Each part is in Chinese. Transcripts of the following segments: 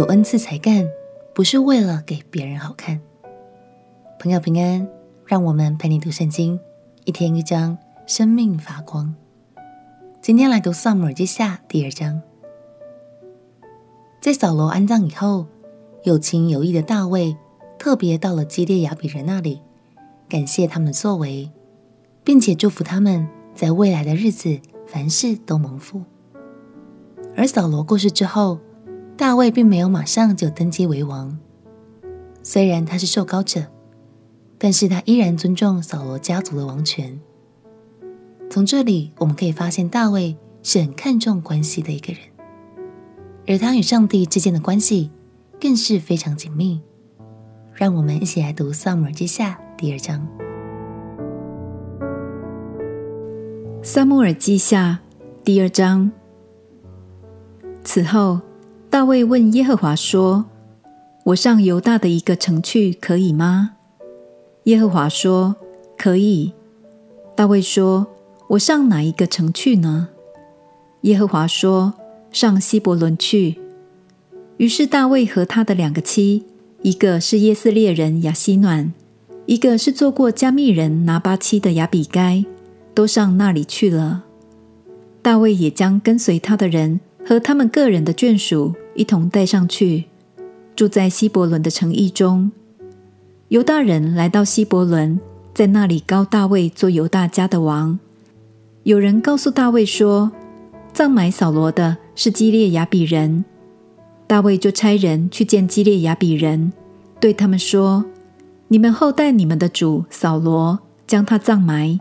有恩赐才干，不是为了给别人好看。朋友平安，让我们陪你读圣经，一天一章，生命发光。今天来读撒母耳记下第二章。在扫罗安葬以后，有情有义的大卫特别到了基列雅比人那里，感谢他们的作为，并且祝福他们在未来的日子凡事都蒙福。而扫罗过世之后，大卫并没有马上就登基为王。虽然他是受膏者，但是他依然尊重扫罗家族的王权。从这里我们可以发现，大卫是很看重关系的一个人，而他与上帝之间的关系更是非常紧密。让我们一起来读《撒母耳记下》第二章。《撒母耳记下》第二章。此后，大卫问耶和华说：“我上犹大的一个城去，可以吗？”耶和华说：“可以。”大卫说：“我上哪一个城去呢？”耶和华说：“上希伯伦去。”于是大卫和他的两个妻，一个是耶斯列人亚希暖，一个是做过加密人拿八妻的亚比该，都上那里去了。大卫也将跟随他的人。和他们个人的眷属一同带上去，住在希伯伦的城邑中。犹大人来到希伯伦，在那里膏大卫做犹大家的王。有人告诉大卫说，葬埋扫罗的是基列雅比人。大卫就差人去见基列雅比人，对他们说：“你们后代你们的主扫罗，将他葬埋。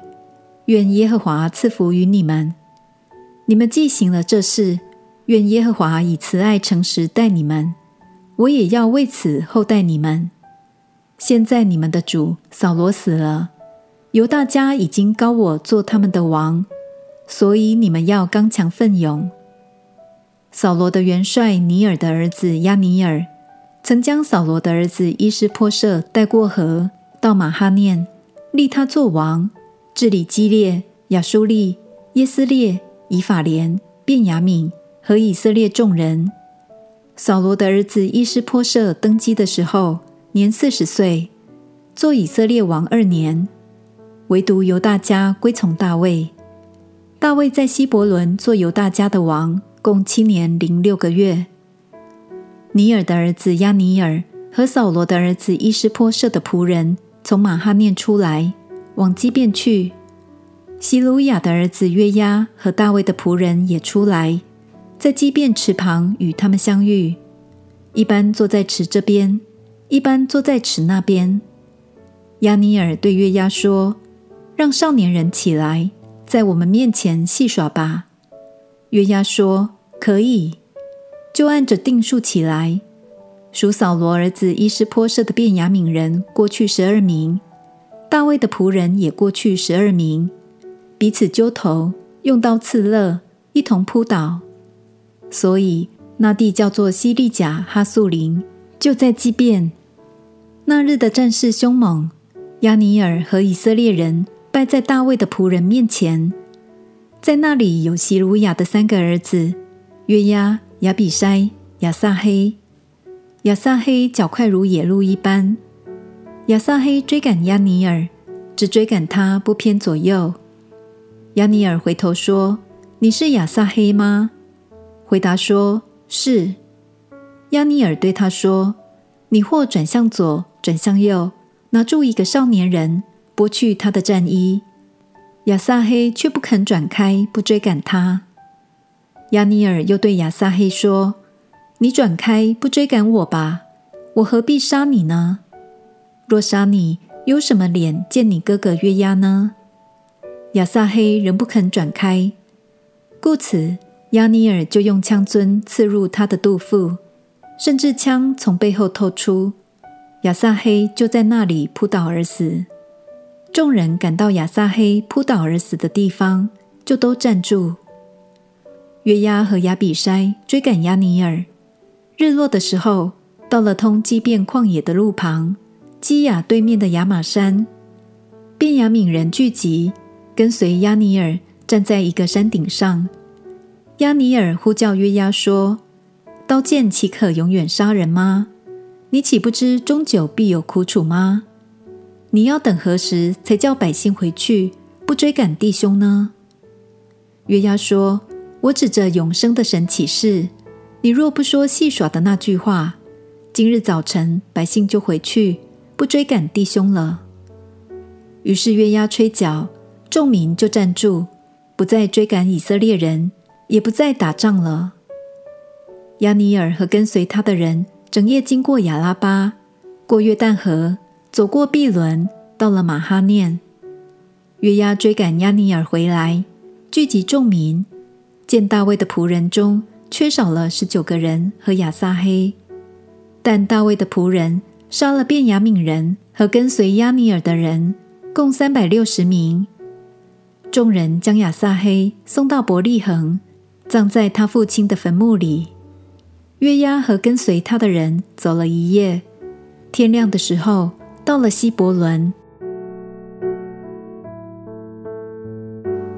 愿耶和华赐福于你们。你们既行了这事。”愿耶和华以慈爱诚实待你们，我也要为此厚待你们。现在你们的主扫罗死了，犹大家已经高我做他们的王，所以你们要刚强奋勇。扫罗的元帅尼尔的儿子亚尼尔，曾将扫罗的儿子伊施波设带过河到马哈念，立他做王，治理基列、亚书利、耶斯列、以法莲、便雅悯。和以色列众人，扫罗的儿子伊施波设登基的时候，年四十岁，做以色列王二年。唯独犹大家归从大卫。大卫在希伯伦做犹大家的王，共七年零六个月。尼尔的儿子亚尼尔和扫罗的儿子伊施波设的仆人从马哈念出来，往基遍去。西鲁雅的儿子约押和大卫的仆人也出来。在基遍池旁与他们相遇，一般坐在池这边，一般坐在池那边。押尼尔对月牙说：“让少年人起来，在我们面前戏耍吧。”月牙说：“可以。”就按着定数起来。属扫罗儿子伊施波设的便雅悯人过去十二名，大卫的仆人也过去十二名，彼此揪头，用刀刺肋，一同扑倒。所以那地叫做西利甲哈素林，就在基变。那日的战事凶猛，亚尼尔和以色列人败在大卫的仆人面前。在那里有西鲁雅的三个儿子：约押、亚比筛、亚撒黑。亚撒黑脚快如野鹿一般。亚撒黑追赶亚尼尔，只追赶他，不偏左右。押尼尔回头说：“你是亚撒黑吗？”回答说：“是。”押尼尔对他说：“你或转向左，转向右，拿住一个少年人，剥去他的战衣。”亚撒黑却不肯转开，不追赶他。押尼尔又对亚撒黑说：“你转开，不追赶我吧，我何必杀你呢？若杀你，有什么脸见你哥哥约押呢？”亚撒黑仍不肯转开，故此。押尼尔就用枪樽刺入他的肚腹，甚至枪从背后透出，亚撒黑就在那里扑倒而死。众人赶到亚撒黑扑倒而死的地方，就都站住。约押和亚比筛追赶押尼尔，日落的时候，到了通基遍旷野的路旁，基亚对面的亚玛山，便雅敏人聚集，跟随押尼尔站在一个山顶上。押尼尔呼叫约押说：“刀剑岂可永远杀人吗？你岂不知终久必有苦楚吗？你要等何时才叫百姓回去，不追赶弟兄呢？约押说：“我指着永生的神起誓，你若不说戏耍的那句话，今日早晨百姓就回去，不追赶弟兄了。”于是约押吹角，众民就站住，不再追赶以色列人，也不再打仗了。押尼尔和跟随他的人整夜经过亚拉巴，过约旦河，走过毕伦，到了马哈念。约押追赶押尼尔回来，聚集众民，见大卫的仆人中缺少了十九个人和亚撒黑，但大卫的仆人杀了便雅悯人和跟随押尼尔的人，共三百六十名。众人将亚撒黑送到伯利恒，葬在他父亲的坟墓里。约押和跟随他的人走了一夜，天亮的时候到了希伯伦。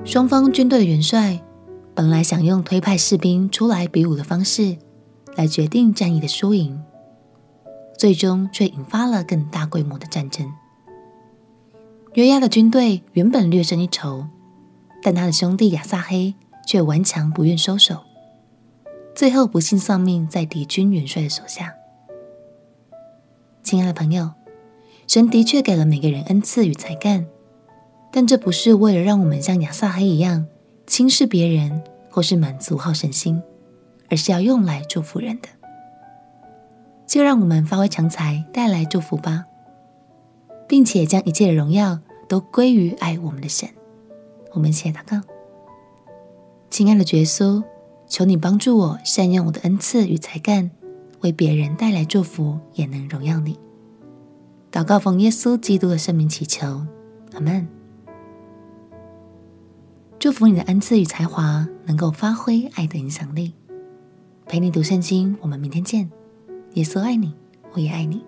双方军队的元帅本来想用推派士兵出来比武的方式来决定战役的输赢，最终却引发了更大规模的战争。约押的军队原本略胜一筹，但他的兄弟亚撒黑却顽强不愿收手。最后不幸丧命在敌军元帅的手下。亲爱的朋友，神的确给了每个人恩赐与才干，但这不是为了让我们像亚撒黑一样轻视别人，或是满足好胜心，而是要用来祝福人的。就让我们发挥长才，带来祝福吧，并且将一切的荣耀都归于爱我们的神。我们一起来祷告，亲爱的耶稣。求你帮助我善用我的恩赐与才干，为别人带来祝福，也能荣耀你。祷告奉耶稣基督的圣名祈求，阿门。祝福你的恩赐与才华能够发挥爱的影响力。陪你读圣经，我们明天见。耶稣爱你，我也爱你。